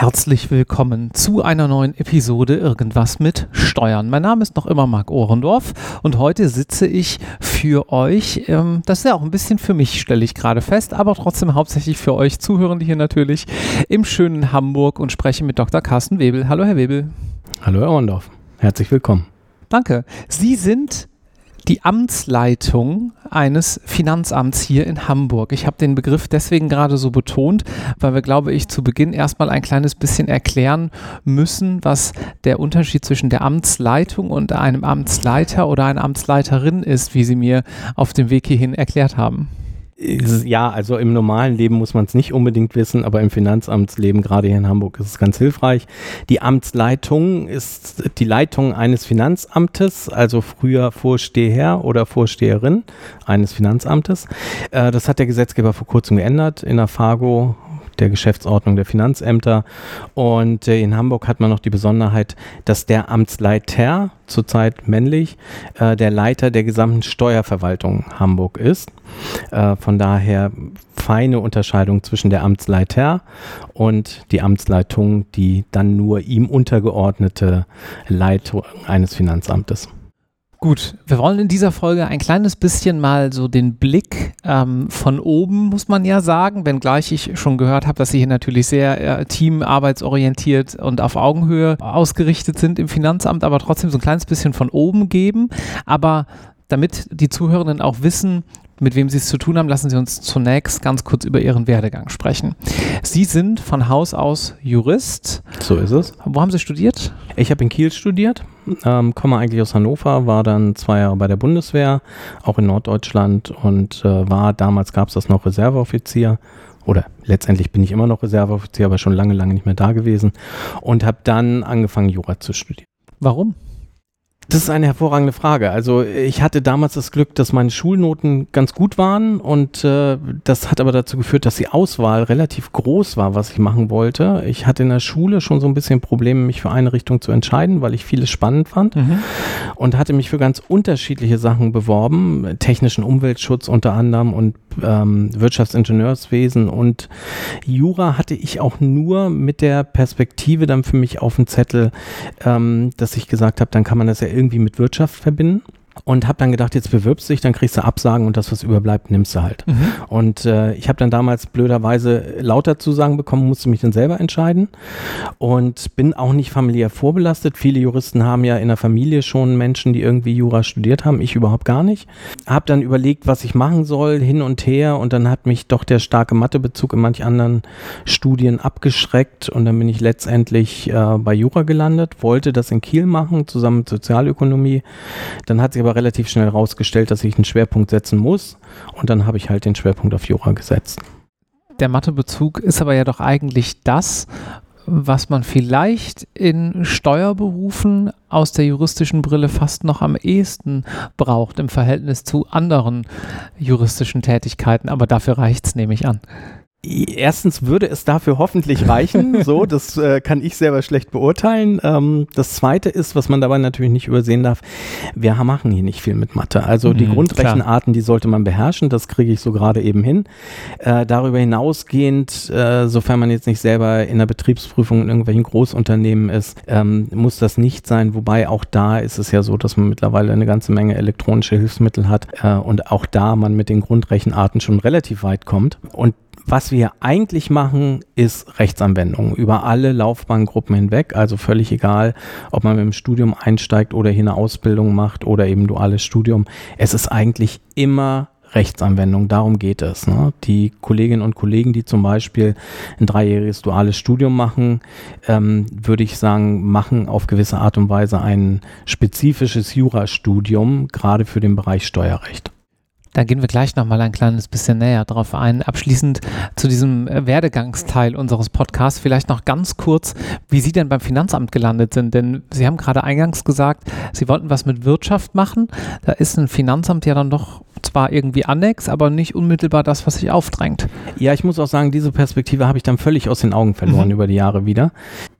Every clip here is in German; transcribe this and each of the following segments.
Herzlich willkommen zu einer neuen Episode Irgendwas mit Steuern. Mein Name ist noch immer Marc Ohrendorf und heute sitze ich für euch, ähm, das ist ja auch ein bisschen für mich, stelle ich gerade fest, aber trotzdem hauptsächlich für euch Zuhörende hier natürlich, im schönen Hamburg und spreche mit Dr. Carsten Webel. Hallo, Herr Webel. Hallo, Herr Ohrendorf. Herzlich willkommen. Danke. Sie sind die Amtsleitung eines Finanzamts hier in Hamburg. Ich habe den Begriff deswegen gerade so betont, weil wir, glaube ich, zu Beginn erstmal ein kleines bisschen erklären müssen, was der Unterschied zwischen der Amtsleitung und einem Amtsleiter oder einer Amtsleiterin ist, wie Sie mir auf dem Weg hierhin erklärt haben ja, also im normalen Leben muss man es nicht unbedingt wissen, aber im Finanzamtsleben, gerade hier in Hamburg, ist es ganz hilfreich. Die Amtsleitung ist die Leitung eines Finanzamtes, also früher Vorsteher oder Vorsteherin eines Finanzamtes. Äh, das hat der Gesetzgeber vor kurzem geändert. In der Fargo der Geschäftsordnung der Finanzämter. Und äh, in Hamburg hat man noch die Besonderheit, dass der Amtsleiter, zurzeit männlich, äh, der Leiter der gesamten Steuerverwaltung Hamburg ist. Äh, von daher feine Unterscheidung zwischen der Amtsleiter und die Amtsleitung, die dann nur ihm untergeordnete Leitung eines Finanzamtes. Gut, wir wollen in dieser Folge ein kleines bisschen mal so den Blick ähm, von oben, muss man ja sagen, wenngleich ich schon gehört habe, dass Sie hier natürlich sehr äh, teamarbeitsorientiert und auf Augenhöhe ausgerichtet sind im Finanzamt, aber trotzdem so ein kleines bisschen von oben geben. Aber damit die Zuhörenden auch wissen, mit wem Sie es zu tun haben, lassen Sie uns zunächst ganz kurz über Ihren Werdegang sprechen. Sie sind von Haus aus Jurist. So ist es. Wo haben Sie studiert? Ich habe in Kiel studiert, ähm, komme eigentlich aus Hannover, war dann zwei Jahre bei der Bundeswehr, auch in Norddeutschland und äh, war, damals gab es das noch Reserveoffizier oder letztendlich bin ich immer noch Reserveoffizier, aber schon lange, lange nicht mehr da gewesen und habe dann angefangen, Jura zu studieren. Warum? Das ist eine hervorragende Frage. Also ich hatte damals das Glück, dass meine Schulnoten ganz gut waren und äh, das hat aber dazu geführt, dass die Auswahl relativ groß war, was ich machen wollte. Ich hatte in der Schule schon so ein bisschen Probleme, mich für eine Richtung zu entscheiden, weil ich vieles spannend fand mhm. und hatte mich für ganz unterschiedliche Sachen beworben, technischen Umweltschutz unter anderem und ähm, Wirtschaftsingenieurswesen und Jura hatte ich auch nur mit der Perspektive dann für mich auf dem Zettel, ähm, dass ich gesagt habe, dann kann man das ja irgendwie mit Wirtschaft verbinden und habe dann gedacht, jetzt bewirbst du dich, dann kriegst du Absagen und das, was überbleibt, nimmst du halt. Mhm. Und äh, ich habe dann damals blöderweise lauter Zusagen bekommen, musste mich dann selber entscheiden und bin auch nicht familiär vorbelastet. Viele Juristen haben ja in der Familie schon Menschen, die irgendwie Jura studiert haben, ich überhaupt gar nicht. Habe dann überlegt, was ich machen soll, hin und her und dann hat mich doch der starke Mathebezug in manch anderen Studien abgeschreckt und dann bin ich letztendlich äh, bei Jura gelandet, wollte das in Kiel machen, zusammen mit Sozialökonomie. Dann hat sich aber aber relativ schnell herausgestellt, dass ich einen Schwerpunkt setzen muss. Und dann habe ich halt den Schwerpunkt auf Jura gesetzt. Der Mathebezug ist aber ja doch eigentlich das, was man vielleicht in Steuerberufen aus der juristischen Brille fast noch am ehesten braucht im Verhältnis zu anderen juristischen Tätigkeiten. Aber dafür reicht es, nehme ich an. Erstens würde es dafür hoffentlich reichen, so, das äh, kann ich selber schlecht beurteilen. Ähm, das zweite ist, was man dabei natürlich nicht übersehen darf, wir machen hier nicht viel mit Mathe. Also mhm, die Grundrechenarten, die sollte man beherrschen, das kriege ich so gerade eben hin. Äh, darüber hinausgehend, äh, sofern man jetzt nicht selber in der Betriebsprüfung in irgendwelchen Großunternehmen ist, ähm, muss das nicht sein. Wobei auch da ist es ja so, dass man mittlerweile eine ganze Menge elektronische Hilfsmittel hat äh, und auch da man mit den Grundrechenarten schon relativ weit kommt. Und was wir eigentlich machen, ist Rechtsanwendungen über alle Laufbahngruppen hinweg. Also völlig egal, ob man mit dem Studium einsteigt oder hier eine Ausbildung macht oder eben duales Studium. Es ist eigentlich immer Rechtsanwendung, darum geht es. Ne? Die Kolleginnen und Kollegen, die zum Beispiel ein dreijähriges duales Studium machen, ähm, würde ich sagen, machen auf gewisse Art und Weise ein spezifisches Jurastudium, gerade für den Bereich Steuerrecht. Da gehen wir gleich nochmal ein kleines bisschen näher drauf ein. Abschließend zu diesem äh, Werdegangsteil unseres Podcasts vielleicht noch ganz kurz, wie Sie denn beim Finanzamt gelandet sind. Denn Sie haben gerade eingangs gesagt, Sie wollten was mit Wirtschaft machen. Da ist ein Finanzamt ja dann doch zwar irgendwie annex, aber nicht unmittelbar das, was sich aufdrängt. Ja, ich muss auch sagen, diese Perspektive habe ich dann völlig aus den Augen verloren mhm. über die Jahre wieder.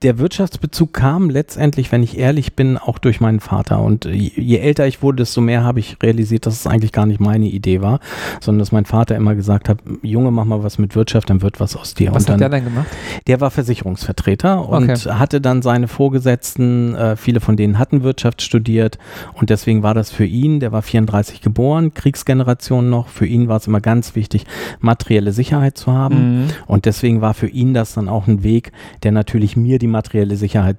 Der Wirtschaftsbezug kam letztendlich, wenn ich ehrlich bin, auch durch meinen Vater. Und je älter ich wurde, desto mehr habe ich realisiert, dass es eigentlich gar nicht meine Idee war, sondern dass mein Vater immer gesagt hat, Junge, mach mal was mit Wirtschaft, dann wird was aus dir. Was und hat dann, der denn gemacht? Der war Versicherungsvertreter und okay. hatte dann seine Vorgesetzten, äh, viele von denen hatten Wirtschaft studiert und deswegen war das für ihn, der war 34 geboren, Kriegsgeneration Generation noch. Für ihn war es immer ganz wichtig, materielle Sicherheit zu haben. Mhm. Und deswegen war für ihn das dann auch ein Weg, der natürlich mir die materielle Sicherheit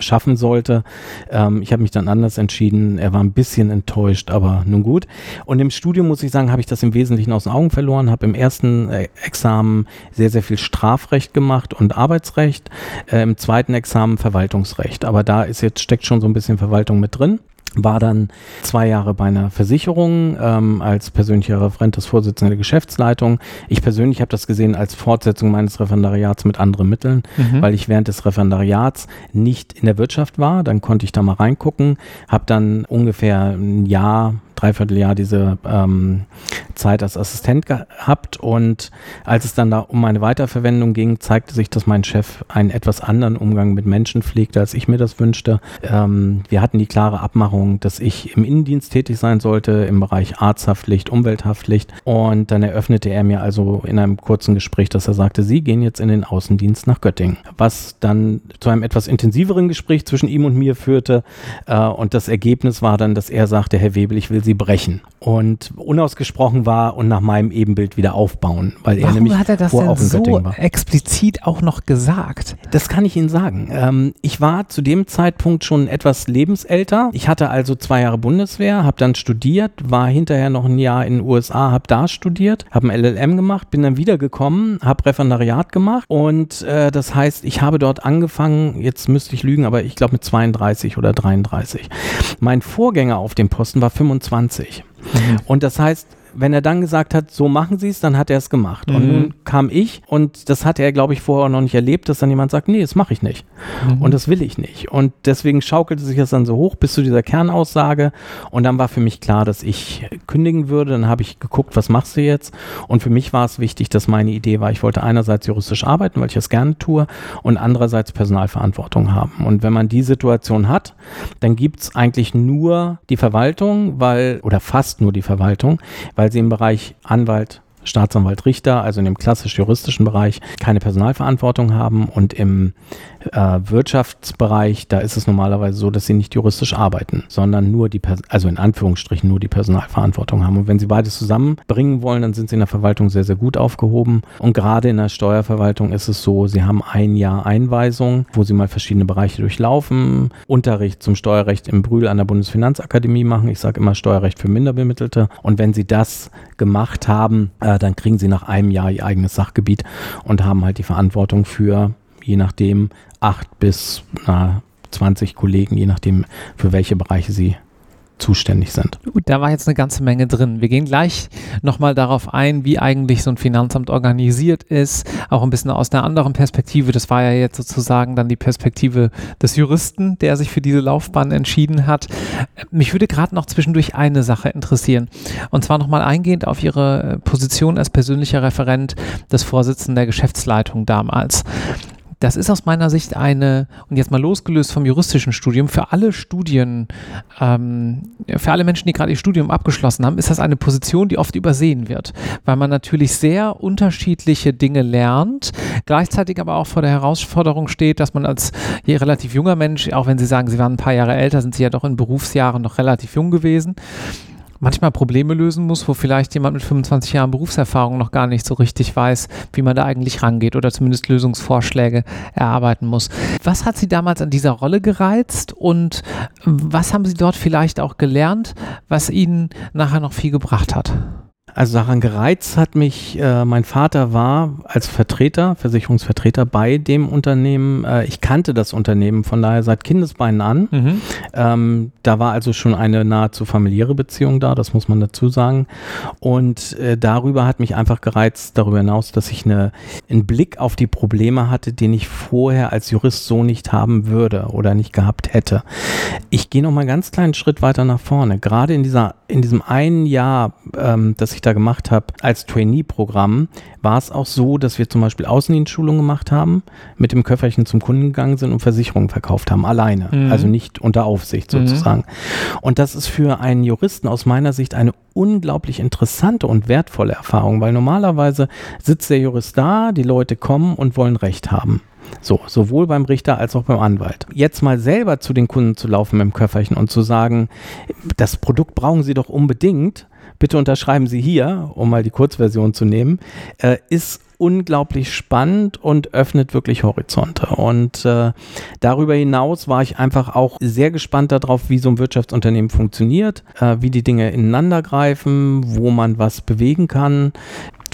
schaffen sollte. Ähm, ich habe mich dann anders entschieden. Er war ein bisschen enttäuscht, aber nun gut. Und im Studium muss ich sagen, habe ich das im Wesentlichen aus den Augen verloren. Habe im ersten äh, Examen sehr, sehr viel Strafrecht gemacht und Arbeitsrecht. Äh, Im zweiten Examen Verwaltungsrecht. Aber da ist jetzt steckt schon so ein bisschen Verwaltung mit drin war dann zwei Jahre bei einer Versicherung ähm, als persönlicher Referent des Vorsitzenden der Geschäftsleitung. Ich persönlich habe das gesehen als Fortsetzung meines Referendariats mit anderen Mitteln, mhm. weil ich während des Referendariats nicht in der Wirtschaft war. Dann konnte ich da mal reingucken, habe dann ungefähr ein Jahr Dreivierteljahr diese ähm, Zeit als Assistent gehabt. Und als es dann da um meine Weiterverwendung ging, zeigte sich, dass mein Chef einen etwas anderen Umgang mit Menschen pflegte, als ich mir das wünschte. Ähm, wir hatten die klare Abmachung, dass ich im Innendienst tätig sein sollte, im Bereich Arzthaftpflicht, Umwelthaftpflicht. Und dann eröffnete er mir also in einem kurzen Gespräch, dass er sagte, Sie gehen jetzt in den Außendienst nach Göttingen, was dann zu einem etwas intensiveren Gespräch zwischen ihm und mir führte äh, und das Ergebnis war dann, dass er sagte, Herr Webel, ich will Sie brechen. Und unausgesprochen war und nach meinem Ebenbild wieder aufbauen, weil Warum er nämlich hat er das denn so explizit auch noch gesagt? Das kann ich Ihnen sagen. Ähm, ich war zu dem Zeitpunkt schon etwas lebensälter. Ich hatte also zwei Jahre Bundeswehr, habe dann studiert, war hinterher noch ein Jahr in den USA, habe da studiert, habe ein LLM gemacht, bin dann wiedergekommen, habe Referendariat gemacht und äh, das heißt, ich habe dort angefangen, jetzt müsste ich lügen, aber ich glaube mit 32 oder 33. Mein Vorgänger auf dem Posten war 25. 20. Mhm. Und das heißt, wenn er dann gesagt hat, so machen Sie es, dann hat er es gemacht. Mhm. Und nun kam ich und das hatte er, glaube ich, vorher noch nicht erlebt, dass dann jemand sagt, nee, das mache ich nicht. Mhm. Und das will ich nicht. Und deswegen schaukelte sich das dann so hoch bis zu dieser Kernaussage. Und dann war für mich klar, dass ich kündigen würde. Dann habe ich geguckt, was machst du jetzt? Und für mich war es wichtig, dass meine Idee war, ich wollte einerseits juristisch arbeiten, weil ich das gerne tue, und andererseits Personalverantwortung haben. Und wenn man die Situation hat, dann gibt es eigentlich nur die Verwaltung, weil, oder fast nur die Verwaltung, weil weil sie im Bereich Anwalt, Staatsanwalt, Richter, also in dem klassisch-juristischen Bereich, keine Personalverantwortung haben und im äh, Wirtschaftsbereich, da ist es normalerweise so, dass sie nicht juristisch arbeiten, sondern nur die, also in Anführungsstrichen nur die Personalverantwortung haben. Und wenn sie beides zusammenbringen wollen, dann sind sie in der Verwaltung sehr, sehr gut aufgehoben. Und gerade in der Steuerverwaltung ist es so, sie haben ein Jahr Einweisung, wo sie mal verschiedene Bereiche durchlaufen, Unterricht zum Steuerrecht im Brühl an der Bundesfinanzakademie machen. Ich sage immer Steuerrecht für Minderbemittelte. Und wenn sie das gemacht haben, äh, dann kriegen sie nach einem Jahr ihr eigenes Sachgebiet und haben halt die Verantwortung für je nachdem acht bis na, 20 Kollegen, je nachdem, für welche Bereiche sie zuständig sind. Gut, da war jetzt eine ganze Menge drin. Wir gehen gleich nochmal darauf ein, wie eigentlich so ein Finanzamt organisiert ist, auch ein bisschen aus einer anderen Perspektive. Das war ja jetzt sozusagen dann die Perspektive des Juristen, der sich für diese Laufbahn entschieden hat. Mich würde gerade noch zwischendurch eine Sache interessieren. Und zwar nochmal eingehend auf Ihre Position als persönlicher Referent des Vorsitzenden der Geschäftsleitung damals. Das ist aus meiner Sicht eine, und jetzt mal losgelöst vom juristischen Studium, für alle Studien, ähm, für alle Menschen, die gerade ihr Studium abgeschlossen haben, ist das eine Position, die oft übersehen wird, weil man natürlich sehr unterschiedliche Dinge lernt, gleichzeitig aber auch vor der Herausforderung steht, dass man als relativ junger Mensch, auch wenn Sie sagen, Sie waren ein paar Jahre älter, sind Sie ja doch in Berufsjahren noch relativ jung gewesen, manchmal Probleme lösen muss, wo vielleicht jemand mit 25 Jahren Berufserfahrung noch gar nicht so richtig weiß, wie man da eigentlich rangeht oder zumindest Lösungsvorschläge erarbeiten muss. Was hat Sie damals an dieser Rolle gereizt und was haben Sie dort vielleicht auch gelernt, was Ihnen nachher noch viel gebracht hat? Also daran gereizt hat mich, äh, mein Vater war als Vertreter, Versicherungsvertreter bei dem Unternehmen. Äh, ich kannte das Unternehmen von daher seit Kindesbeinen an. Mhm. Ähm, da war also schon eine nahezu familiäre Beziehung da, das muss man dazu sagen. Und äh, darüber hat mich einfach gereizt, darüber hinaus, dass ich eine, einen Blick auf die Probleme hatte, den ich vorher als Jurist so nicht haben würde oder nicht gehabt hätte. Ich gehe noch mal einen ganz kleinen Schritt weiter nach vorne. Gerade in dieser, in diesem einen Jahr, ähm, das ich da gemacht habe als Trainee-Programm, war es auch so, dass wir zum Beispiel Außendienstschulungen gemacht haben, mit dem Köfferchen zum Kunden gegangen sind und Versicherungen verkauft haben, alleine. Mhm. Also nicht unter Aufsicht mhm. sozusagen. Mhm. Und das ist für einen Juristen aus meiner Sicht eine unglaublich interessante und wertvolle Erfahrung, weil normalerweise sitzt der Jurist da, die Leute kommen und wollen Recht haben. So, sowohl beim Richter als auch beim Anwalt. Jetzt mal selber zu den Kunden zu laufen mit dem Köfferchen und zu sagen, das Produkt brauchen Sie doch unbedingt, bitte unterschreiben Sie hier, um mal die Kurzversion zu nehmen, äh, ist unglaublich spannend und öffnet wirklich Horizonte. Und äh, darüber hinaus war ich einfach auch sehr gespannt darauf, wie so ein Wirtschaftsunternehmen funktioniert, äh, wie die Dinge ineinander greifen, wo man was bewegen kann.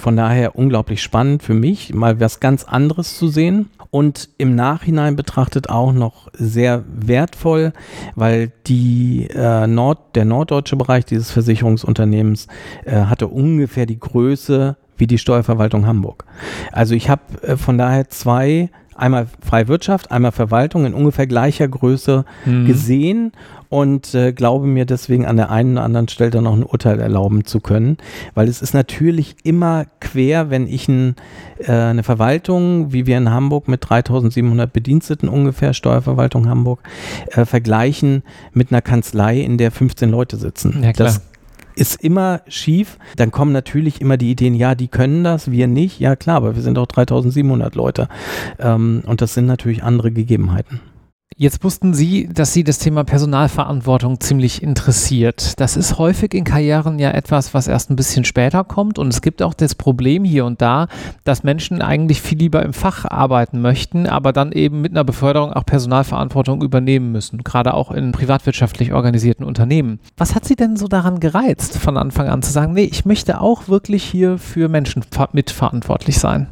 Von daher unglaublich spannend für mich, mal was ganz anderes zu sehen und im Nachhinein betrachtet auch noch sehr wertvoll, weil die, äh, Nord, der norddeutsche Bereich dieses Versicherungsunternehmens äh, hatte ungefähr die Größe wie die Steuerverwaltung Hamburg. Also ich habe äh, von daher zwei einmal freie Wirtschaft, einmal Verwaltung in ungefähr gleicher Größe mhm. gesehen und äh, glaube mir deswegen an der einen oder anderen Stelle dann noch ein Urteil erlauben zu können, weil es ist natürlich immer quer, wenn ich ein, äh, eine Verwaltung, wie wir in Hamburg mit 3700 Bediensteten ungefähr, Steuerverwaltung Hamburg, äh, vergleichen mit einer Kanzlei, in der 15 Leute sitzen. Ja, das ist immer schief. Dann kommen natürlich immer die Ideen, ja, die können das, wir nicht. Ja, klar, aber wir sind auch 3700 Leute. Ähm, und das sind natürlich andere Gegebenheiten. Jetzt wussten Sie, dass Sie das Thema Personalverantwortung ziemlich interessiert. Das ist häufig in Karrieren ja etwas, was erst ein bisschen später kommt. Und es gibt auch das Problem hier und da, dass Menschen eigentlich viel lieber im Fach arbeiten möchten, aber dann eben mit einer Beförderung auch Personalverantwortung übernehmen müssen, gerade auch in privatwirtschaftlich organisierten Unternehmen. Was hat Sie denn so daran gereizt, von Anfang an zu sagen, nee, ich möchte auch wirklich hier für Menschen mitverantwortlich sein?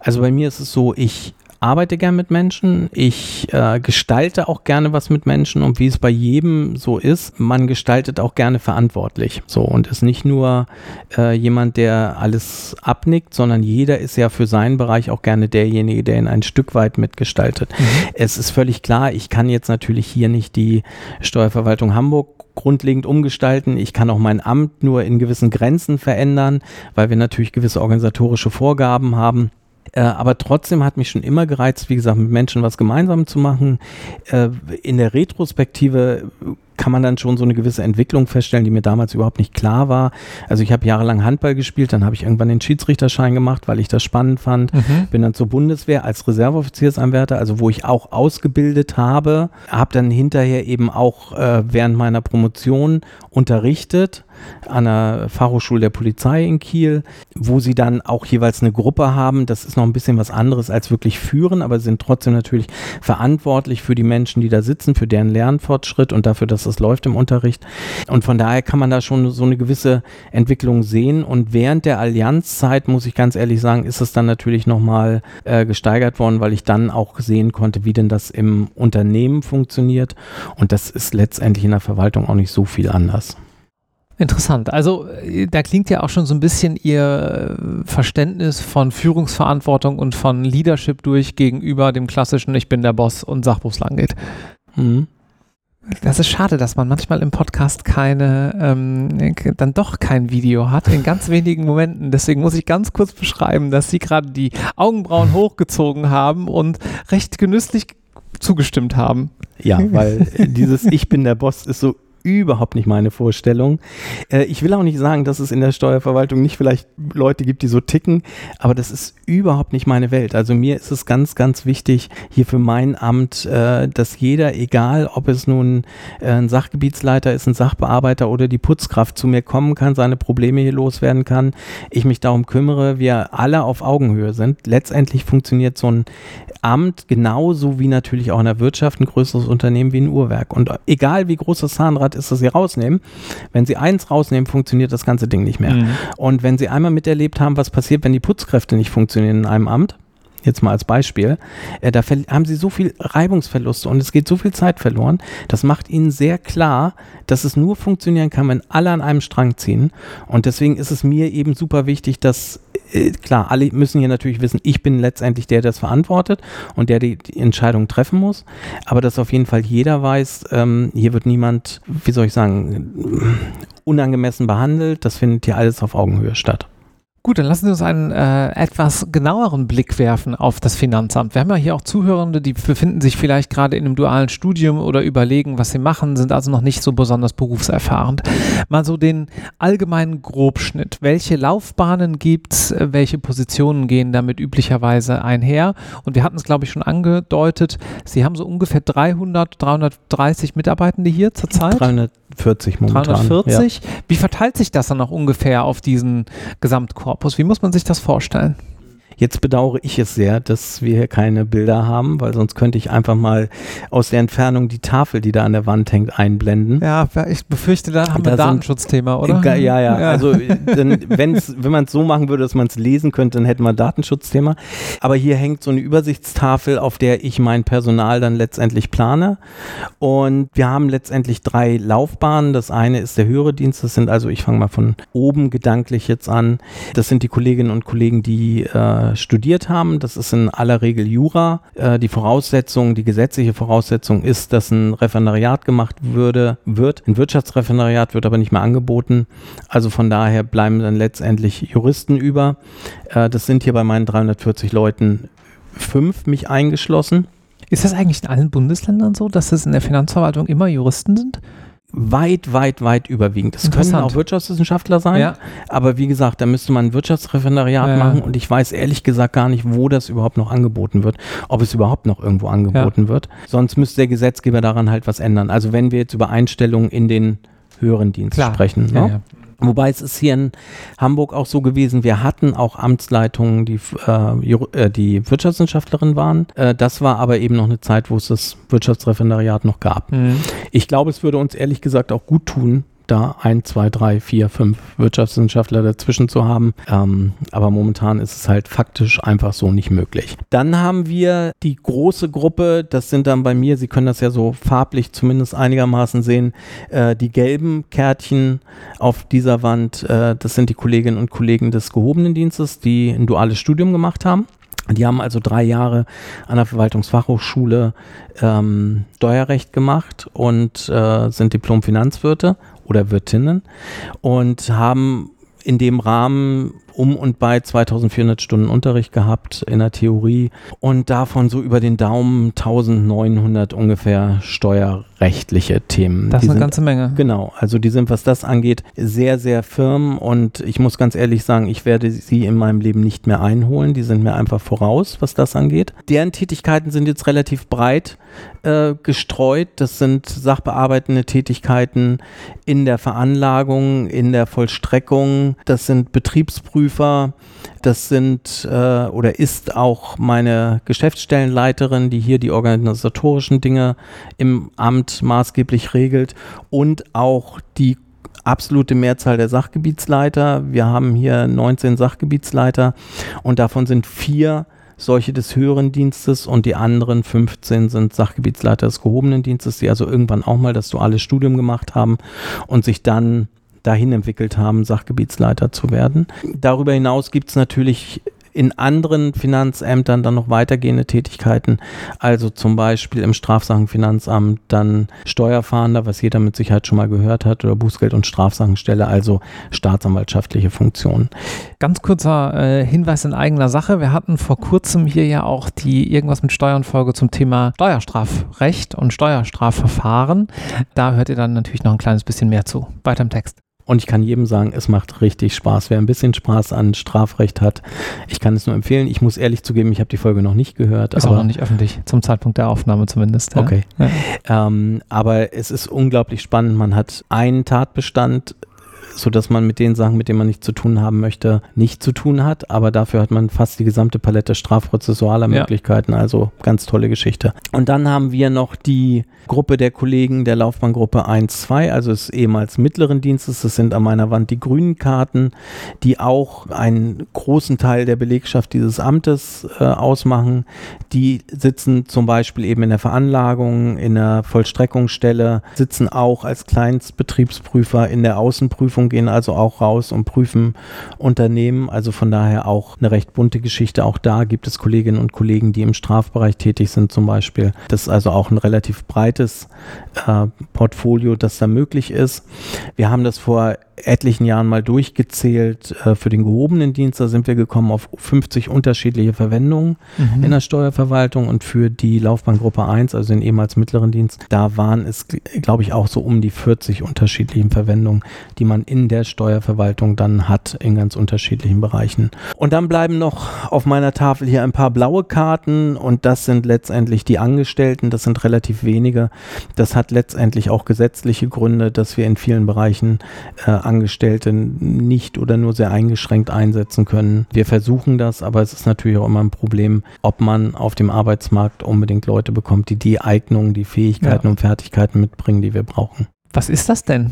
Also bei mir ist es so, ich arbeite gern mit Menschen, ich äh, gestalte auch gerne was mit Menschen und wie es bei jedem so ist, man gestaltet auch gerne verantwortlich. So und ist nicht nur äh, jemand, der alles abnickt, sondern jeder ist ja für seinen Bereich auch gerne derjenige, der ihn ein Stück weit mitgestaltet. Mhm. Es ist völlig klar, ich kann jetzt natürlich hier nicht die Steuerverwaltung Hamburg grundlegend umgestalten. Ich kann auch mein Amt nur in gewissen Grenzen verändern, weil wir natürlich gewisse organisatorische Vorgaben haben. Äh, aber trotzdem hat mich schon immer gereizt, wie gesagt, mit Menschen was gemeinsam zu machen. Äh, in der Retrospektive kann man dann schon so eine gewisse Entwicklung feststellen, die mir damals überhaupt nicht klar war. Also ich habe jahrelang Handball gespielt, dann habe ich irgendwann den Schiedsrichterschein gemacht, weil ich das spannend fand. Mhm. Bin dann zur Bundeswehr als Reserveoffiziersanwärter, also wo ich auch ausgebildet habe, habe dann hinterher eben auch äh, während meiner Promotion unterrichtet an der Fachhochschule der Polizei in Kiel, wo sie dann auch jeweils eine Gruppe haben. Das ist noch ein bisschen was anderes als wirklich führen, aber sind trotzdem natürlich verantwortlich für die Menschen, die da sitzen, für deren Lernfortschritt und dafür, dass das läuft im Unterricht. Und von daher kann man da schon so eine gewisse Entwicklung sehen. Und während der Allianzzeit, muss ich ganz ehrlich sagen, ist es dann natürlich nochmal äh, gesteigert worden, weil ich dann auch sehen konnte, wie denn das im Unternehmen funktioniert. Und das ist letztendlich in der Verwaltung auch nicht so viel anders. Interessant. Also äh, da klingt ja auch schon so ein bisschen Ihr äh, Verständnis von Führungsverantwortung und von Leadership durch gegenüber dem klassischen Ich bin der Boss und es lang geht. Mhm. Das ist schade, dass man manchmal im Podcast keine, ähm, dann doch kein Video hat, in ganz wenigen Momenten. Deswegen muss ich ganz kurz beschreiben, dass Sie gerade die Augenbrauen hochgezogen haben und recht genüsslich zugestimmt haben. Ja, weil dieses Ich bin der Boss ist so überhaupt nicht meine Vorstellung. Äh, ich will auch nicht sagen, dass es in der Steuerverwaltung nicht vielleicht Leute gibt, die so ticken, aber das ist überhaupt nicht meine Welt. Also mir ist es ganz, ganz wichtig hier für mein Amt, äh, dass jeder, egal ob es nun äh, ein Sachgebietsleiter ist, ein Sachbearbeiter oder die Putzkraft zu mir kommen kann, seine Probleme hier loswerden kann, ich mich darum kümmere, wir alle auf Augenhöhe sind. Letztendlich funktioniert so ein Amt genauso wie natürlich auch in der Wirtschaft ein größeres Unternehmen wie ein Uhrwerk. Und egal wie groß das Zahnrad ist, das Sie rausnehmen, wenn Sie eins rausnehmen, funktioniert das ganze Ding nicht mehr. Mhm. Und wenn Sie einmal miterlebt haben, was passiert, wenn die Putzkräfte nicht funktionieren in einem Amt, jetzt mal als Beispiel, äh, da haben sie so viel Reibungsverluste und es geht so viel Zeit verloren. Das macht ihnen sehr klar, dass es nur funktionieren kann, wenn alle an einem Strang ziehen. Und deswegen ist es mir eben super wichtig, dass klar, alle müssen hier natürlich wissen, ich bin letztendlich der, der das verantwortet und der die, die Entscheidung treffen muss. Aber dass auf jeden Fall jeder weiß, ähm, hier wird niemand, wie soll ich sagen, unangemessen behandelt. Das findet hier alles auf Augenhöhe statt. Gut, dann lassen Sie uns einen äh, etwas genaueren Blick werfen auf das Finanzamt. Wir haben ja hier auch Zuhörende, die befinden sich vielleicht gerade in einem dualen Studium oder überlegen, was sie machen, sind also noch nicht so besonders berufserfahren. Mal so den allgemeinen Grobschnitt. Welche Laufbahnen gibt es? Welche Positionen gehen damit üblicherweise einher? Und wir hatten es, glaube ich, schon angedeutet. Sie haben so ungefähr 300, 330 Mitarbeitende hier zurzeit. 340 momentan. 340. Ja. Wie verteilt sich das dann noch ungefähr auf diesen Gesamtkorb? Korpus. Wie muss man sich das vorstellen? Jetzt bedauere ich es sehr, dass wir hier keine Bilder haben, weil sonst könnte ich einfach mal aus der Entfernung die Tafel, die da an der Wand hängt, einblenden. Ja, ich befürchte, da haben wir ein Datenschutzthema, oder? Ja, ja, ja. Also dann, wenn man es so machen würde, dass man es lesen könnte, dann hätten wir ein Datenschutzthema. Aber hier hängt so eine Übersichtstafel, auf der ich mein Personal dann letztendlich plane. Und wir haben letztendlich drei Laufbahnen. Das eine ist der höhere Dienst. Das sind also, ich fange mal von oben gedanklich jetzt an. Das sind die Kolleginnen und Kollegen, die äh, studiert haben. Das ist in aller Regel Jura. Äh, die Voraussetzung, die gesetzliche Voraussetzung ist, dass ein Referendariat gemacht würde, wird. Ein Wirtschaftsreferendariat wird aber nicht mehr angeboten. Also von daher bleiben dann letztendlich Juristen über. Äh, das sind hier bei meinen 340 Leuten fünf, mich eingeschlossen. Ist das eigentlich in allen Bundesländern so, dass es in der Finanzverwaltung immer Juristen sind? Weit, weit, weit überwiegend. Das können auch Wirtschaftswissenschaftler sein, ja. aber wie gesagt, da müsste man ein Wirtschaftsreferendariat ja. machen und ich weiß ehrlich gesagt gar nicht, wo das überhaupt noch angeboten wird, ob es überhaupt noch irgendwo angeboten ja. wird. Sonst müsste der Gesetzgeber daran halt was ändern. Also wenn wir jetzt über Einstellungen in den höheren Dienst Klar. sprechen. Ne? Wobei es ist hier in Hamburg auch so gewesen, wir hatten auch Amtsleitungen, die, äh, äh, die Wirtschaftswissenschaftlerin waren. Äh, das war aber eben noch eine Zeit, wo es das Wirtschaftsreferendariat noch gab. Mhm. Ich glaube, es würde uns ehrlich gesagt auch gut tun, da ein, zwei, drei, vier, fünf Wirtschaftswissenschaftler dazwischen zu haben. Ähm, aber momentan ist es halt faktisch einfach so nicht möglich. Dann haben wir die große Gruppe, das sind dann bei mir, Sie können das ja so farblich zumindest einigermaßen sehen, äh, die gelben Kärtchen auf dieser Wand, äh, das sind die Kolleginnen und Kollegen des gehobenen Dienstes, die ein duales Studium gemacht haben. Die haben also drei Jahre an der Verwaltungsfachhochschule ähm, Steuerrecht gemacht und äh, sind Diplom-Finanzwirte oder Wirtinnen und haben in dem Rahmen um und bei 2400 Stunden Unterricht gehabt in der Theorie und davon so über den Daumen 1900 ungefähr steuerrechtliche Themen. Das ist eine sind, ganze Menge. Genau, also die sind, was das angeht, sehr, sehr firm und ich muss ganz ehrlich sagen, ich werde sie in meinem Leben nicht mehr einholen. Die sind mir einfach voraus, was das angeht. Deren Tätigkeiten sind jetzt relativ breit äh, gestreut. Das sind sachbearbeitende Tätigkeiten in der Veranlagung, in der Vollstreckung. Das sind Betriebsprüfungen Betriebsprüfer. Das sind äh, oder ist auch meine Geschäftsstellenleiterin, die hier die organisatorischen Dinge im Amt maßgeblich regelt und auch die absolute Mehrzahl der Sachgebietsleiter. Wir haben hier 19 Sachgebietsleiter und davon sind vier solche des höheren Dienstes und die anderen 15 sind Sachgebietsleiter des gehobenen Dienstes, die also irgendwann auch mal das duale Studium gemacht haben und sich dann dahin entwickelt haben, Sachgebietsleiter zu werden. Darüber hinaus gibt es natürlich in anderen Finanzämtern dann noch weitergehende Tätigkeiten, also zum Beispiel im Strafsachenfinanzamt dann Steuerfahnder, was jeder mit Sicherheit schon mal gehört hat, oder Bußgeld- und Strafsachenstelle, also staatsanwaltschaftliche Funktionen. Ganz kurzer äh, Hinweis in eigener Sache. Wir hatten vor kurzem hier ja auch die irgendwas mit Steuern-Folge zum Thema Steuerstrafrecht und Steuerstrafverfahren. Da hört ihr dann natürlich noch ein kleines bisschen mehr zu. Weiter im Text. Und ich kann jedem sagen, es macht richtig Spaß. Wer ein bisschen Spaß an Strafrecht hat, ich kann es nur empfehlen. Ich muss ehrlich zugeben, ich habe die Folge noch nicht gehört. Ist aber auch noch nicht öffentlich, zum Zeitpunkt der Aufnahme zumindest. Ja. Okay. Ja. Ähm, aber es ist unglaublich spannend. Man hat einen Tatbestand sodass man mit den Sachen, mit denen man nichts zu tun haben möchte, nicht zu tun hat. Aber dafür hat man fast die gesamte Palette strafprozessualer ja. Möglichkeiten. Also ganz tolle Geschichte. Und dann haben wir noch die Gruppe der Kollegen der Laufbahngruppe 1, 2, also des ehemals mittleren Dienstes. Das sind an meiner Wand die grünen Karten, die auch einen großen Teil der Belegschaft dieses Amtes äh, ausmachen. Die sitzen zum Beispiel eben in der Veranlagung, in der Vollstreckungsstelle, sitzen auch als Kleinstbetriebsprüfer in der Außenprüfung gehen also auch raus und prüfen Unternehmen. Also von daher auch eine recht bunte Geschichte. Auch da gibt es Kolleginnen und Kollegen, die im Strafbereich tätig sind zum Beispiel. Das ist also auch ein relativ breites äh, Portfolio, das da möglich ist. Wir haben das vor etlichen Jahren mal durchgezählt. Äh, für den gehobenen Dienst, da sind wir gekommen auf 50 unterschiedliche Verwendungen mhm. in der Steuerverwaltung und für die Laufbahngruppe 1, also den ehemals mittleren Dienst, da waren es, glaube ich, auch so um die 40 unterschiedlichen Verwendungen, die man in der Steuerverwaltung dann hat in ganz unterschiedlichen Bereichen. Und dann bleiben noch auf meiner Tafel hier ein paar blaue Karten und das sind letztendlich die Angestellten, das sind relativ wenige. Das hat letztendlich auch gesetzliche Gründe, dass wir in vielen Bereichen äh, Angestellte nicht oder nur sehr eingeschränkt einsetzen können. Wir versuchen das, aber es ist natürlich auch immer ein Problem, ob man auf dem Arbeitsmarkt unbedingt Leute bekommt, die die Eignungen, die Fähigkeiten ja. und Fertigkeiten mitbringen, die wir brauchen. Was ist das denn?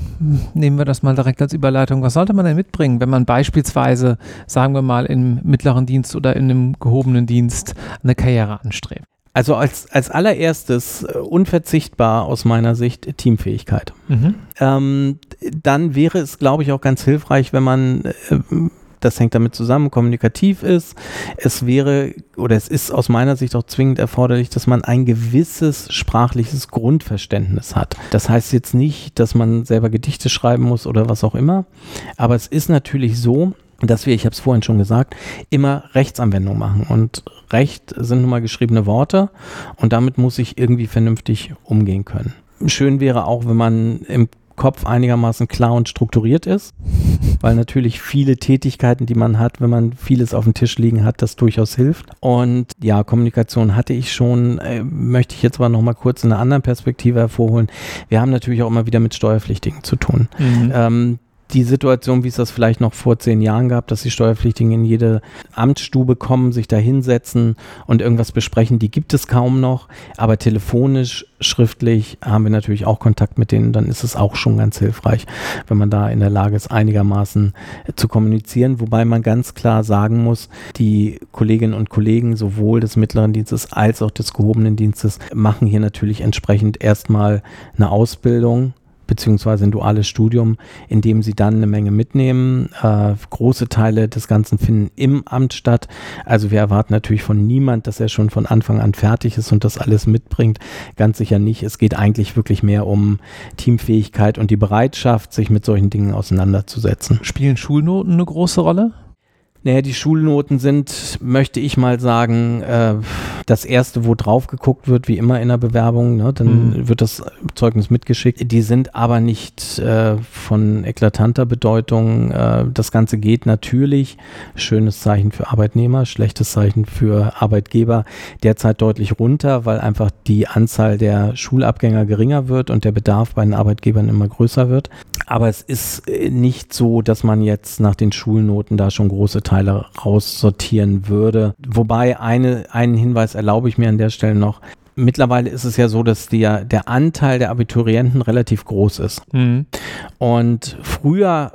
Nehmen wir das mal direkt als Überleitung. Was sollte man denn mitbringen, wenn man beispielsweise, sagen wir mal, im mittleren Dienst oder in einem gehobenen Dienst eine Karriere anstrebt? Also als, als allererstes äh, unverzichtbar aus meiner Sicht Teamfähigkeit. Mhm. Ähm, dann wäre es, glaube ich, auch ganz hilfreich, wenn man, äh, das hängt damit zusammen, kommunikativ ist. Es wäre oder es ist aus meiner Sicht auch zwingend erforderlich, dass man ein gewisses sprachliches Grundverständnis hat. Das heißt jetzt nicht, dass man selber Gedichte schreiben muss oder was auch immer, aber es ist natürlich so, dass wir, ich habe es vorhin schon gesagt, immer Rechtsanwendung machen. Und Recht sind nun mal geschriebene Worte und damit muss ich irgendwie vernünftig umgehen können. Schön wäre auch, wenn man im Kopf einigermaßen klar und strukturiert ist, weil natürlich viele Tätigkeiten, die man hat, wenn man vieles auf dem Tisch liegen hat, das durchaus hilft. Und ja, Kommunikation hatte ich schon, äh, möchte ich jetzt aber noch mal kurz in einer anderen Perspektive hervorholen. Wir haben natürlich auch immer wieder mit Steuerpflichtigen zu tun. Mhm. Ähm, die Situation, wie es das vielleicht noch vor zehn Jahren gab, dass die Steuerpflichtigen in jede Amtsstube kommen, sich da hinsetzen und irgendwas besprechen, die gibt es kaum noch. Aber telefonisch, schriftlich haben wir natürlich auch Kontakt mit denen. Dann ist es auch schon ganz hilfreich, wenn man da in der Lage ist, einigermaßen zu kommunizieren. Wobei man ganz klar sagen muss, die Kolleginnen und Kollegen sowohl des mittleren Dienstes als auch des gehobenen Dienstes machen hier natürlich entsprechend erstmal eine Ausbildung beziehungsweise ein duales Studium, in dem sie dann eine Menge mitnehmen. Äh, große Teile des Ganzen finden im Amt statt. Also wir erwarten natürlich von niemand, dass er schon von Anfang an fertig ist und das alles mitbringt. Ganz sicher nicht. Es geht eigentlich wirklich mehr um Teamfähigkeit und die Bereitschaft, sich mit solchen Dingen auseinanderzusetzen. Spielen Schulnoten eine große Rolle? Naja, die Schulnoten sind, möchte ich mal sagen, äh, das erste, wo drauf geguckt wird, wie immer in der Bewerbung, ne, dann mhm. wird das Zeugnis mitgeschickt. Die sind aber nicht äh, von eklatanter Bedeutung. Äh, das Ganze geht natürlich. Schönes Zeichen für Arbeitnehmer, schlechtes Zeichen für Arbeitgeber. Derzeit deutlich runter, weil einfach die Anzahl der Schulabgänger geringer wird und der Bedarf bei den Arbeitgebern immer größer wird. Aber es ist äh, nicht so, dass man jetzt nach den Schulnoten da schon große Teile raussortieren würde. Wobei eine, einen Hinweis erlaube ich mir an der Stelle noch. Mittlerweile ist es ja so, dass der, der Anteil der Abiturienten relativ groß ist. Mhm. Und früher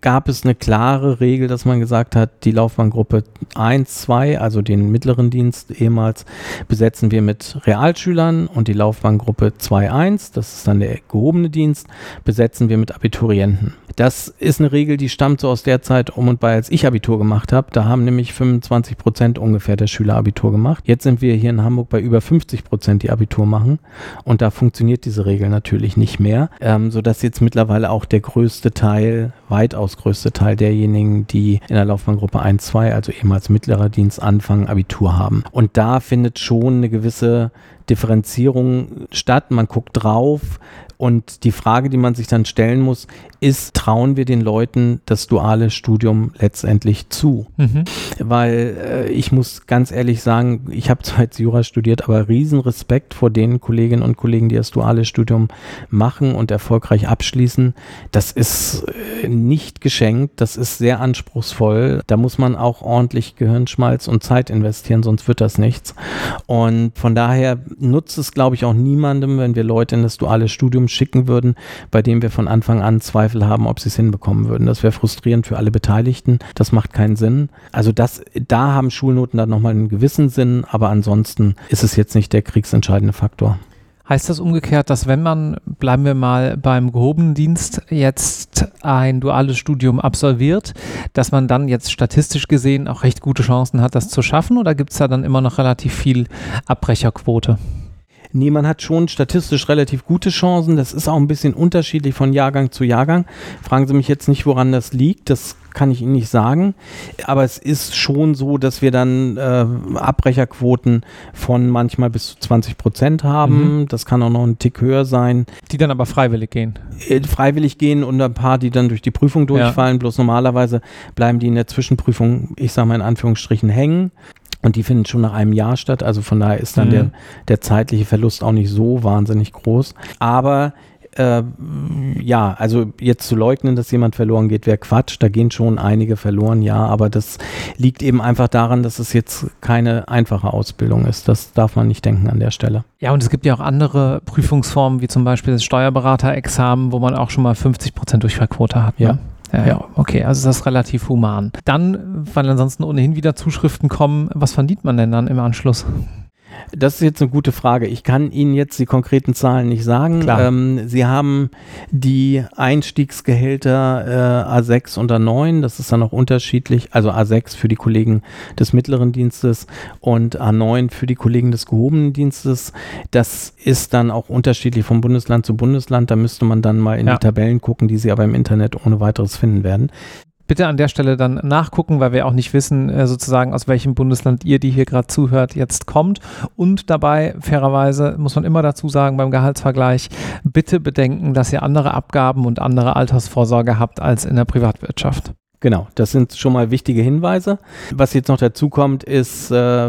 gab es eine klare Regel, dass man gesagt hat, die Laufbahngruppe 1, 2, also den mittleren Dienst ehemals, besetzen wir mit Realschülern und die Laufbahngruppe 2, 1, das ist dann der gehobene Dienst, besetzen wir mit Abiturienten. Das ist eine Regel, die stammt so aus der Zeit um und bei, als ich Abitur gemacht habe. Da haben nämlich 25 Prozent ungefähr der Schüler Abitur gemacht. Jetzt sind wir hier in Hamburg bei über 50 Prozent, die Abitur machen. Und da funktioniert diese Regel natürlich nicht mehr, ähm, sodass jetzt mittlerweile auch der größte Teil, weitaus größte Teil derjenigen, die in der Laufbahngruppe 1, 2, also ehemals mittlerer Dienst anfangen, Abitur haben. Und da findet schon eine gewisse Differenzierung statt. Man guckt drauf, und die Frage, die man sich dann stellen muss, ist, trauen wir den Leuten das duale Studium letztendlich zu? Mhm. Weil äh, ich muss ganz ehrlich sagen, ich habe zwar jetzt Jura studiert, aber riesen Respekt vor den Kolleginnen und Kollegen, die das duale Studium machen und erfolgreich abschließen. Das ist äh, nicht geschenkt, das ist sehr anspruchsvoll. Da muss man auch ordentlich Gehirnschmalz und Zeit investieren, sonst wird das nichts. Und von daher nutzt es, glaube ich, auch niemandem, wenn wir Leute in das duale Studium schicken würden, bei dem wir von Anfang an Zweifel haben, ob sie es hinbekommen würden. Das wäre frustrierend für alle Beteiligten. Das macht keinen Sinn. Also das, da haben Schulnoten dann nochmal einen gewissen Sinn, aber ansonsten ist es jetzt nicht der kriegsentscheidende Faktor. Heißt das umgekehrt, dass wenn man, bleiben wir mal beim gehobenen Dienst, jetzt ein duales Studium absolviert, dass man dann jetzt statistisch gesehen auch recht gute Chancen hat, das zu schaffen? Oder gibt es da dann immer noch relativ viel Abbrecherquote? Nee, man hat schon statistisch relativ gute Chancen. Das ist auch ein bisschen unterschiedlich von Jahrgang zu Jahrgang. Fragen Sie mich jetzt nicht, woran das liegt. Das kann ich Ihnen nicht sagen. Aber es ist schon so, dass wir dann äh, Abbrecherquoten von manchmal bis zu 20 Prozent haben. Mhm. Das kann auch noch ein Tick höher sein. Die dann aber freiwillig gehen. Äh, freiwillig gehen und ein paar, die dann durch die Prüfung durchfallen. Ja. Bloß normalerweise bleiben die in der Zwischenprüfung, ich sage mal in Anführungsstrichen, hängen. Und die finden schon nach einem Jahr statt. Also von daher ist dann mhm. der, der zeitliche Verlust auch nicht so wahnsinnig groß. Aber äh, ja, also jetzt zu leugnen, dass jemand verloren geht, wäre Quatsch. Da gehen schon einige verloren, ja, aber das liegt eben einfach daran, dass es jetzt keine einfache Ausbildung ist. Das darf man nicht denken an der Stelle. Ja, und es gibt ja auch andere Prüfungsformen, wie zum Beispiel das Steuerberaterexamen, wo man auch schon mal 50 Prozent Durchfallquote hat. Ne? Ja. Ja, ja, okay, also ist das relativ human. Dann, weil ansonsten ohnehin wieder Zuschriften kommen, was verdient man denn dann im Anschluss? Das ist jetzt eine gute Frage. Ich kann Ihnen jetzt die konkreten Zahlen nicht sagen. Ähm, Sie haben die Einstiegsgehälter äh, A6 und A9. Das ist dann auch unterschiedlich. Also A6 für die Kollegen des mittleren Dienstes und A9 für die Kollegen des gehobenen Dienstes. Das ist dann auch unterschiedlich von Bundesland zu Bundesland. Da müsste man dann mal in ja. die Tabellen gucken, die Sie aber im Internet ohne weiteres finden werden bitte an der Stelle dann nachgucken, weil wir auch nicht wissen, äh, sozusagen aus welchem Bundesland ihr, die hier gerade zuhört, jetzt kommt. Und dabei, fairerweise, muss man immer dazu sagen, beim Gehaltsvergleich, bitte bedenken, dass ihr andere Abgaben und andere Altersvorsorge habt als in der Privatwirtschaft. Genau, das sind schon mal wichtige Hinweise. Was jetzt noch dazu kommt, ist, äh,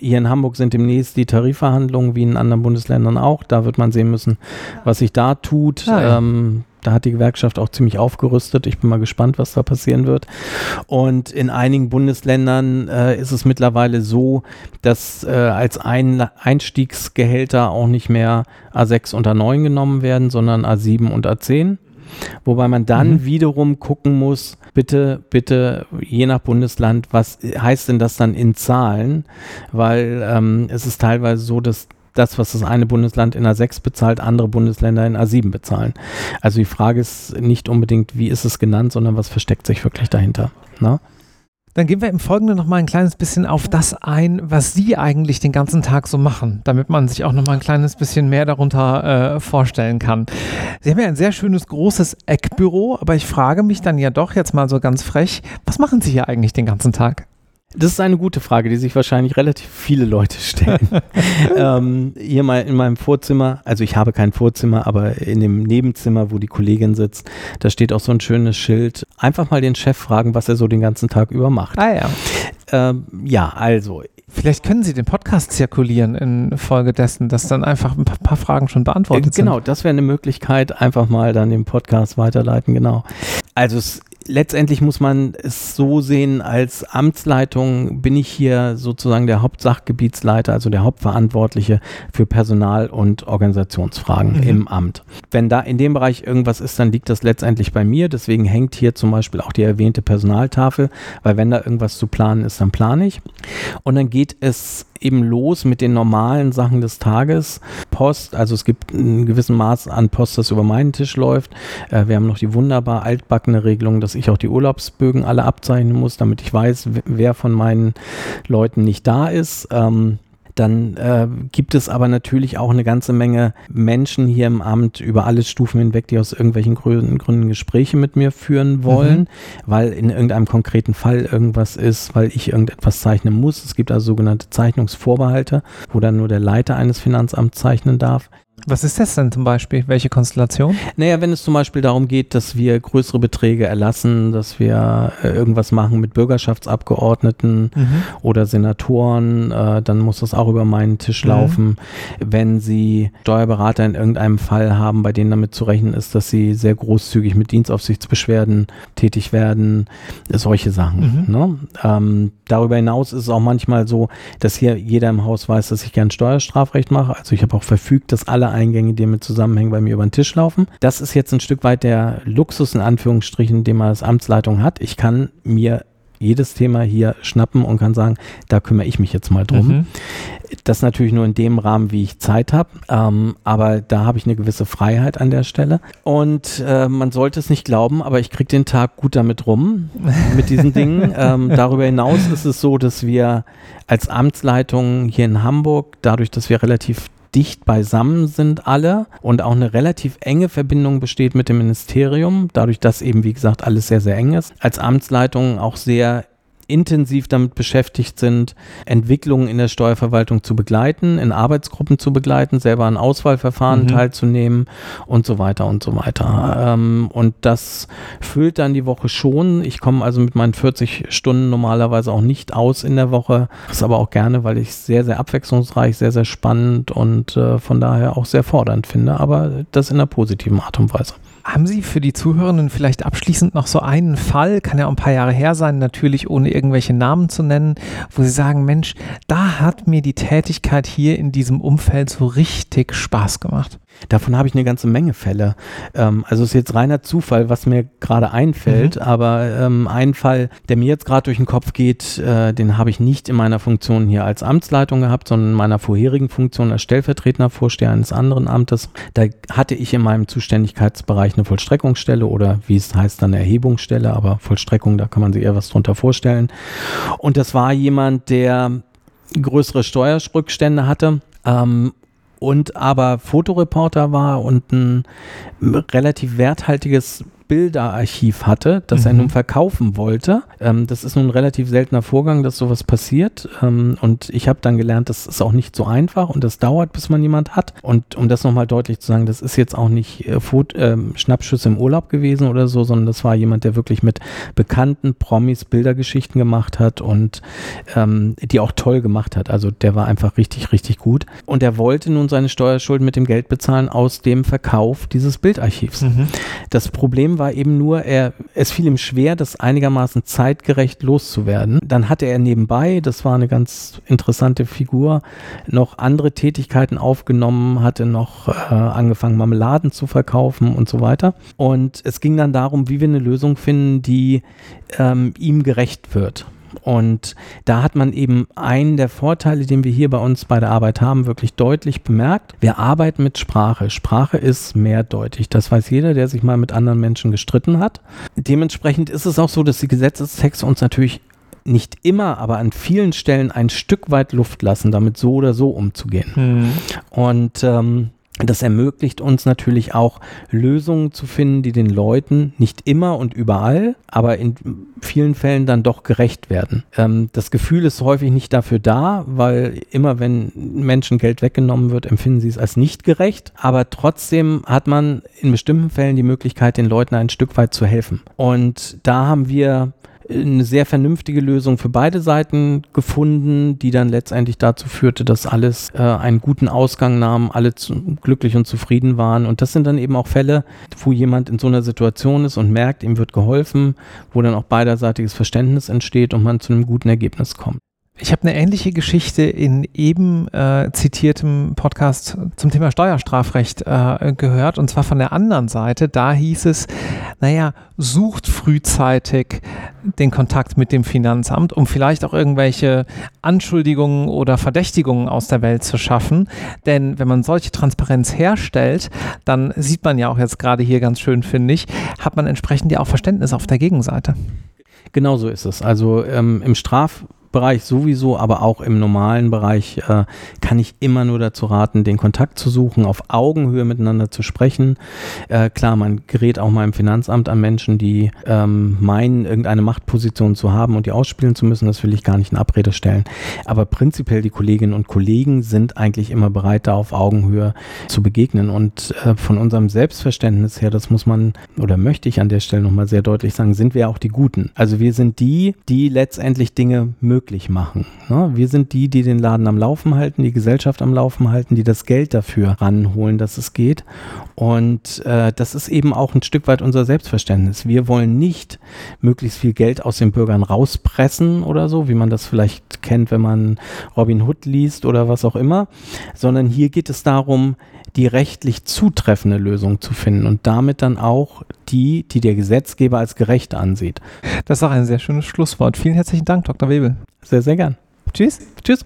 hier in Hamburg sind demnächst die Tarifverhandlungen, wie in anderen Bundesländern auch. Da wird man sehen müssen, was sich da tut. Ah, ja. ähm, da hat die Gewerkschaft auch ziemlich aufgerüstet. Ich bin mal gespannt, was da passieren wird. Und in einigen Bundesländern äh, ist es mittlerweile so, dass äh, als ein Einstiegsgehälter auch nicht mehr A6 und A9 genommen werden, sondern A7 und A10. Wobei man dann mhm. wiederum gucken muss, bitte, bitte, je nach Bundesland, was heißt denn das dann in Zahlen? Weil ähm, es ist teilweise so, dass das, was das eine Bundesland in A6 bezahlt, andere Bundesländer in A7 bezahlen. Also die Frage ist nicht unbedingt, wie ist es genannt, sondern was versteckt sich wirklich dahinter. Na? Ne? Dann gehen wir im Folgenden noch mal ein kleines bisschen auf das ein, was Sie eigentlich den ganzen Tag so machen, damit man sich auch noch mal ein kleines bisschen mehr darunter äh, vorstellen kann. Sie haben ja ein sehr schönes großes Eckbüro, aber ich frage mich dann ja doch jetzt mal so ganz frech, was machen Sie hier eigentlich den ganzen Tag? Das ist eine gute Frage, die sich wahrscheinlich relativ viele Leute stellen. ähm, hier mal in meinem Vorzimmer, also ich habe kein Vorzimmer, aber in dem Nebenzimmer, wo die Kollegin sitzt, da steht auch so ein schönes Schild. Einfach mal den Chef fragen, was er so den ganzen Tag über macht. Ah ja. Ähm, ja, also Vielleicht können Sie den Podcast zirkulieren in Folge dessen, dass dann einfach ein paar Fragen schon beantwortet äh, genau, sind. Genau, das wäre eine Möglichkeit, einfach mal dann den Podcast weiterleiten, genau. Also es letztendlich muss man es so sehen, als Amtsleitung bin ich hier sozusagen der Hauptsachgebietsleiter, also der Hauptverantwortliche für Personal- und Organisationsfragen mhm. im Amt. Wenn da in dem Bereich irgendwas ist, dann liegt das letztendlich bei mir. Deswegen hängt hier zum Beispiel auch die erwähnte Personaltafel, weil wenn da irgendwas zu planen ist, dann plane ich. Und dann geht es eben los mit den normalen Sachen des Tages. Post, also es gibt ein gewissen Maß an Post, das über meinen Tisch läuft. Äh, wir haben noch die wunderbar altbackene Regelung, dass ich auch die Urlaubsbögen alle abzeichnen muss, damit ich weiß, wer von meinen Leuten nicht da ist. Ähm, dann äh, gibt es aber natürlich auch eine ganze Menge Menschen hier im Amt über alle Stufen hinweg, die aus irgendwelchen Gründen, Gründen Gespräche mit mir führen wollen, mhm. weil in irgendeinem konkreten Fall irgendwas ist, weil ich irgendetwas zeichnen muss. Es gibt also sogenannte Zeichnungsvorbehalte, wo dann nur der Leiter eines Finanzamts zeichnen darf. Was ist das denn zum Beispiel? Welche Konstellation? Naja, wenn es zum Beispiel darum geht, dass wir größere Beträge erlassen, dass wir äh, irgendwas machen mit Bürgerschaftsabgeordneten mhm. oder Senatoren, äh, dann muss das auch über meinen Tisch mhm. laufen. Wenn Sie Steuerberater in irgendeinem Fall haben, bei denen damit zu rechnen ist, dass sie sehr großzügig mit Dienstaufsichtsbeschwerden tätig werden, solche Sachen. Mhm. Ne? Ähm, darüber hinaus ist es auch manchmal so, dass hier jeder im Haus weiß, dass ich gern Steuerstrafrecht mache. Also ich habe auch verfügt, dass alle Eingänge, die damit zusammenhängen, bei mir über den Tisch laufen. Das ist jetzt ein Stück weit der Luxus in Anführungsstrichen, den man als Amtsleitung hat. Ich kann mir jedes Thema hier schnappen und kann sagen, da kümmere ich mich jetzt mal drum. Mhm. Das natürlich nur in dem Rahmen, wie ich Zeit habe, ähm, aber da habe ich eine gewisse Freiheit an der Stelle. Und äh, man sollte es nicht glauben, aber ich kriege den Tag gut damit rum, mit diesen Dingen. Ähm, darüber hinaus ist es so, dass wir als Amtsleitung hier in Hamburg, dadurch, dass wir relativ dicht beisammen sind alle und auch eine relativ enge Verbindung besteht mit dem Ministerium, dadurch, dass eben, wie gesagt, alles sehr, sehr eng ist. Als Amtsleitung auch sehr intensiv damit beschäftigt sind, Entwicklungen in der Steuerverwaltung zu begleiten, in Arbeitsgruppen zu begleiten, selber an Auswahlverfahren mhm. teilzunehmen und so weiter und so weiter. Ähm, und das füllt dann die Woche schon. Ich komme also mit meinen 40 Stunden normalerweise auch nicht aus in der Woche. Das aber auch gerne, weil ich es sehr, sehr abwechslungsreich, sehr, sehr spannend und äh, von daher auch sehr fordernd finde, aber das in einer positiven Art und Weise. Haben Sie für die Zuhörenden vielleicht abschließend noch so einen Fall, kann ja auch ein paar Jahre her sein, natürlich ohne irgendwelche Namen zu nennen, wo Sie sagen, Mensch, da hat mir die Tätigkeit hier in diesem Umfeld so richtig Spaß gemacht? Davon habe ich eine ganze Menge Fälle. Ähm, also es ist jetzt reiner Zufall, was mir gerade einfällt, mhm. aber ähm, ein Fall, der mir jetzt gerade durch den Kopf geht, äh, den habe ich nicht in meiner Funktion hier als Amtsleitung gehabt, sondern in meiner vorherigen Funktion als stellvertretender Vorsteher eines anderen Amtes. Da hatte ich in meinem Zuständigkeitsbereich eine Vollstreckungsstelle oder wie es heißt dann eine Erhebungsstelle, aber Vollstreckung, da kann man sich eher was drunter vorstellen. Und das war jemand, der größere Steuersprückstände hatte ähm, und aber Fotoreporter war und ein relativ werthaltiges Bilderarchiv hatte, das mhm. er nun verkaufen wollte. Ähm, das ist nun ein relativ seltener Vorgang, dass sowas passiert. Ähm, und ich habe dann gelernt, das ist auch nicht so einfach und das dauert, bis man jemand hat. Und um das nochmal deutlich zu sagen, das ist jetzt auch nicht äh, äh, Schnappschüsse im Urlaub gewesen oder so, sondern das war jemand, der wirklich mit bekannten Promis Bildergeschichten gemacht hat und ähm, die auch toll gemacht hat. Also der war einfach richtig, richtig gut. Und er wollte nun seine Steuerschulden mit dem Geld bezahlen aus dem Verkauf dieses Bildarchivs. Mhm. Das Problem war eben nur, er, es fiel ihm schwer, das einigermaßen zeitgerecht loszuwerden. Dann hatte er nebenbei, das war eine ganz interessante Figur, noch andere Tätigkeiten aufgenommen, hatte noch äh, angefangen, Marmeladen zu verkaufen und so weiter. Und es ging dann darum, wie wir eine Lösung finden, die ähm, ihm gerecht wird. Und da hat man eben einen der Vorteile, den wir hier bei uns bei der Arbeit haben, wirklich deutlich bemerkt. Wir arbeiten mit Sprache. Sprache ist mehrdeutig. Das weiß jeder, der sich mal mit anderen Menschen gestritten hat. Dementsprechend ist es auch so, dass die Gesetzestexte uns natürlich nicht immer, aber an vielen Stellen ein Stück weit Luft lassen, damit so oder so umzugehen. Mhm. Und ähm, das ermöglicht uns natürlich auch Lösungen zu finden, die den Leuten nicht immer und überall, aber in vielen Fällen dann doch gerecht werden. Ähm, das Gefühl ist häufig nicht dafür da, weil immer wenn Menschen Geld weggenommen wird, empfinden sie es als nicht gerecht. Aber trotzdem hat man in bestimmten Fällen die Möglichkeit, den Leuten ein Stück weit zu helfen. Und da haben wir eine sehr vernünftige Lösung für beide Seiten gefunden, die dann letztendlich dazu führte, dass alles äh, einen guten Ausgang nahm, alle zu, glücklich und zufrieden waren. Und das sind dann eben auch Fälle, wo jemand in so einer Situation ist und merkt, ihm wird geholfen, wo dann auch beiderseitiges Verständnis entsteht und man zu einem guten Ergebnis kommt. Ich habe eine ähnliche Geschichte in eben äh, zitiertem Podcast zum Thema Steuerstrafrecht äh, gehört, und zwar von der anderen Seite. Da hieß es, naja, sucht frühzeitig den Kontakt mit dem Finanzamt, um vielleicht auch irgendwelche Anschuldigungen oder Verdächtigungen aus der Welt zu schaffen. Denn wenn man solche Transparenz herstellt, dann sieht man ja auch jetzt gerade hier ganz schön, finde ich, hat man entsprechend ja auch Verständnis auf der Gegenseite. Genau so ist es. Also ähm, im Straf Bereich sowieso, aber auch im normalen Bereich äh, kann ich immer nur dazu raten, den Kontakt zu suchen, auf Augenhöhe miteinander zu sprechen. Äh, klar, man gerät auch mal im Finanzamt an Menschen, die ähm, meinen, irgendeine Machtposition zu haben und die ausspielen zu müssen. Das will ich gar nicht in Abrede stellen. Aber prinzipiell die Kolleginnen und Kollegen sind eigentlich immer bereit, da auf Augenhöhe zu begegnen. Und äh, von unserem Selbstverständnis her, das muss man oder möchte ich an der Stelle nochmal sehr deutlich sagen, sind wir auch die Guten. Also wir sind die, die letztendlich Dinge möglich möglich machen. Ne? Wir sind die, die den Laden am Laufen halten, die Gesellschaft am Laufen halten, die das Geld dafür ranholen, dass es geht. Und äh, das ist eben auch ein Stück weit unser Selbstverständnis. Wir wollen nicht möglichst viel Geld aus den Bürgern rauspressen oder so, wie man das vielleicht kennt, wenn man Robin Hood liest oder was auch immer, sondern hier geht es darum, die rechtlich zutreffende Lösung zu finden und damit dann auch die, die der Gesetzgeber als gerecht ansieht. Das ist auch ein sehr schönes Schlusswort. Vielen herzlichen Dank, Dr. Webel. Sehr, sehr gern. Tschüss. Tschüss.